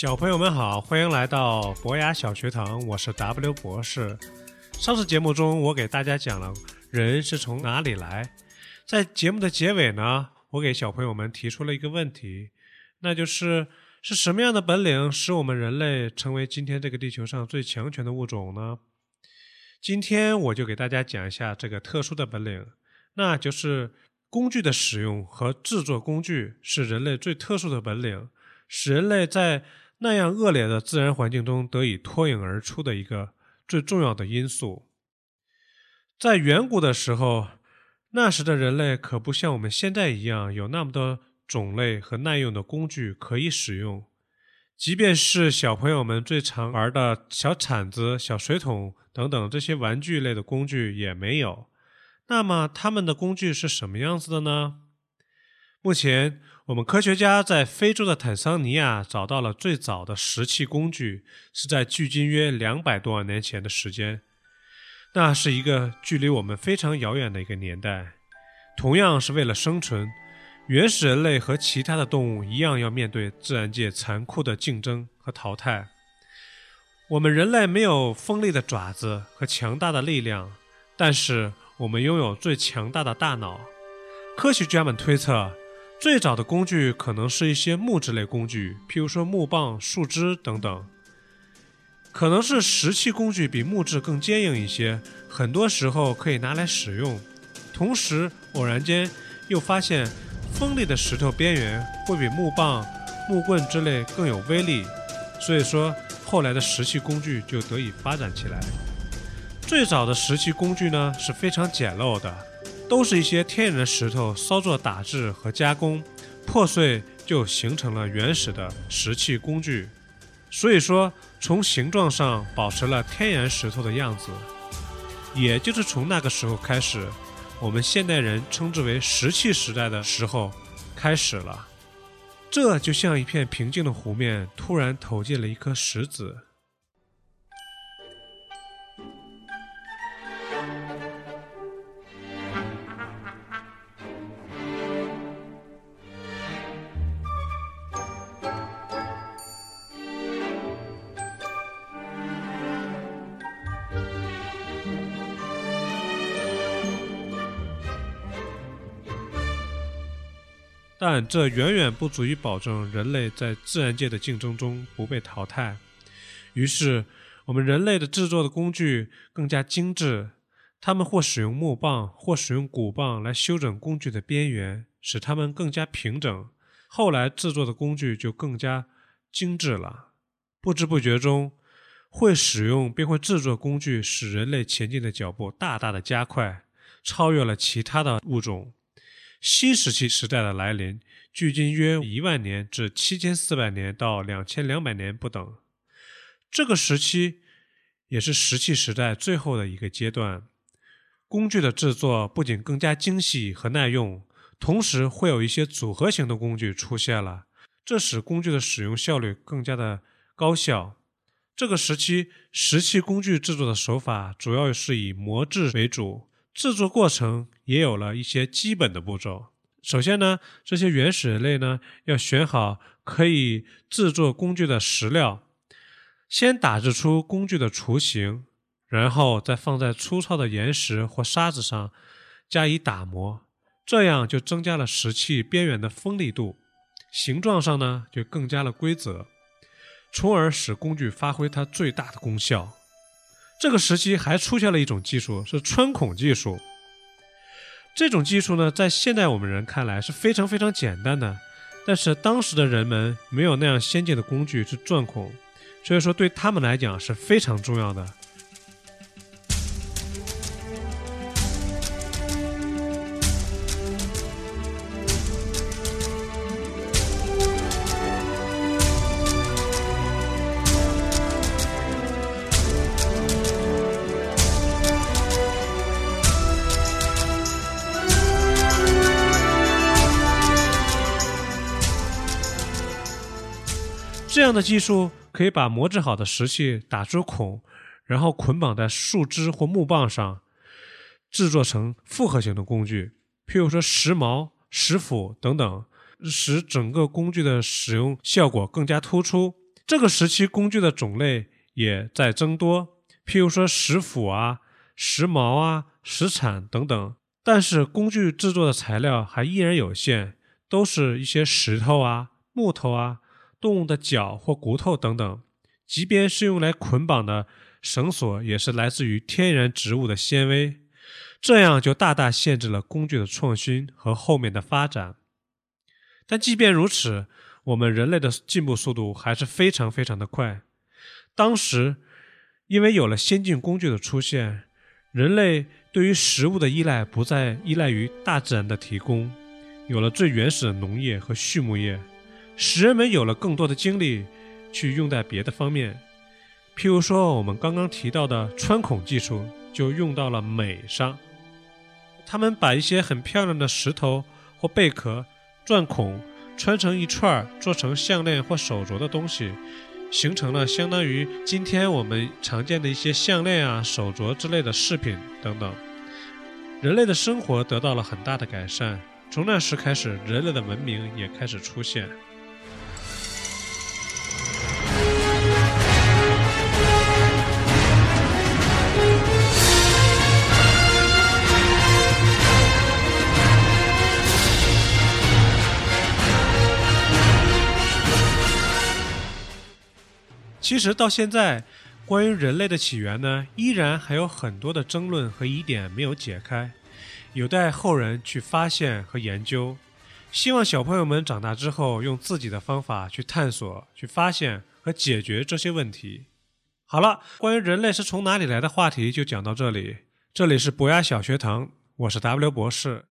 小朋友们好，欢迎来到博雅小学堂，我是 W 博士。上次节目中，我给大家讲了人是从哪里来，在节目的结尾呢，我给小朋友们提出了一个问题，那就是是什么样的本领使我们人类成为今天这个地球上最强权的物种呢？今天我就给大家讲一下这个特殊的本领，那就是工具的使用和制作工具是人类最特殊的本领，使人类在那样恶劣的自然环境中得以脱颖而出的一个最重要的因素。在远古的时候，那时的人类可不像我们现在一样有那么多种类和耐用的工具可以使用。即便是小朋友们最常玩的小铲子、小水桶等等这些玩具类的工具也没有。那么他们的工具是什么样子的呢？目前，我们科学家在非洲的坦桑尼亚找到了最早的石器工具，是在距今约两百多万年前的时间。那是一个距离我们非常遥远的一个年代。同样是为了生存，原始人类和其他的动物一样，要面对自然界残酷的竞争和淘汰。我们人类没有锋利的爪子和强大的力量，但是我们拥有最强大的大脑。科学家们推测。最早的工具可能是一些木质类工具，譬如说木棒、树枝等等。可能是石器工具比木质更坚硬一些，很多时候可以拿来使用。同时，偶然间又发现锋利的石头边缘会比木棒、木棍之类更有威力，所以说后来的石器工具就得以发展起来。最早的石器工具呢是非常简陋的。都是一些天然的石头稍作打制和加工，破碎就形成了原始的石器工具。所以说，从形状上保持了天然石头的样子。也就是从那个时候开始，我们现代人称之为石器时代的时候开始了。这就像一片平静的湖面突然投进了一颗石子。但这远远不足以保证人类在自然界的竞争中不被淘汰。于是，我们人类的制作的工具更加精致，他们或使用木棒，或使用骨棒来修整工具的边缘，使它们更加平整。后来制作的工具就更加精致了。不知不觉中，会使用并会制作工具，使人类前进的脚步大大的加快，超越了其他的物种。新石器时代的来临，距今约一万年至七千四百年到两千两百年不等。这个时期也是石器时代最后的一个阶段。工具的制作不仅更加精细和耐用，同时会有一些组合型的工具出现了，这使工具的使用效率更加的高效。这个时期石器工具制作的手法主要是以磨制为主。制作过程也有了一些基本的步骤。首先呢，这些原始人类呢要选好可以制作工具的石料，先打制出工具的雏形，然后再放在粗糙的岩石或沙子上加以打磨，这样就增加了石器边缘的锋利度，形状上呢就更加了规则，从而使工具发挥它最大的功效。这个时期还出现了一种技术，是穿孔技术。这种技术呢，在现代我们人看来是非常非常简单的，但是当时的人们没有那样先进的工具去钻孔，所以说对他们来讲是非常重要的。这样的技术可以把磨制好的石器打出孔，然后捆绑在树枝或木棒上，制作成复合型的工具，譬如说石矛、石斧等等，使整个工具的使用效果更加突出。这个时期工具的种类也在增多，譬如说石斧啊、石矛啊、石铲等等。但是工具制作的材料还依然有限，都是一些石头啊、木头啊、动物的脚或骨头等等。即便是用来捆绑的绳索，也是来自于天然植物的纤维。这样就大大限制了工具的创新和后面的发展。但即便如此，我们人类的进步速度还是非常非常的快。当时，因为有了先进工具的出现，人类对于食物的依赖不再依赖于大自然的提供，有了最原始的农业和畜牧业，使人们有了更多的精力去用在别的方面。譬如说，我们刚刚提到的穿孔技术，就用到了美上。他们把一些很漂亮的石头或贝壳钻孔。穿成一串，做成项链或手镯的东西，形成了相当于今天我们常见的一些项链啊、手镯之类的饰品等等。人类的生活得到了很大的改善，从那时开始，人类的文明也开始出现。其实到现在，关于人类的起源呢，依然还有很多的争论和疑点没有解开，有待后人去发现和研究。希望小朋友们长大之后，用自己的方法去探索、去发现和解决这些问题。好了，关于人类是从哪里来的话题就讲到这里。这里是博雅小学堂，我是 W 博士。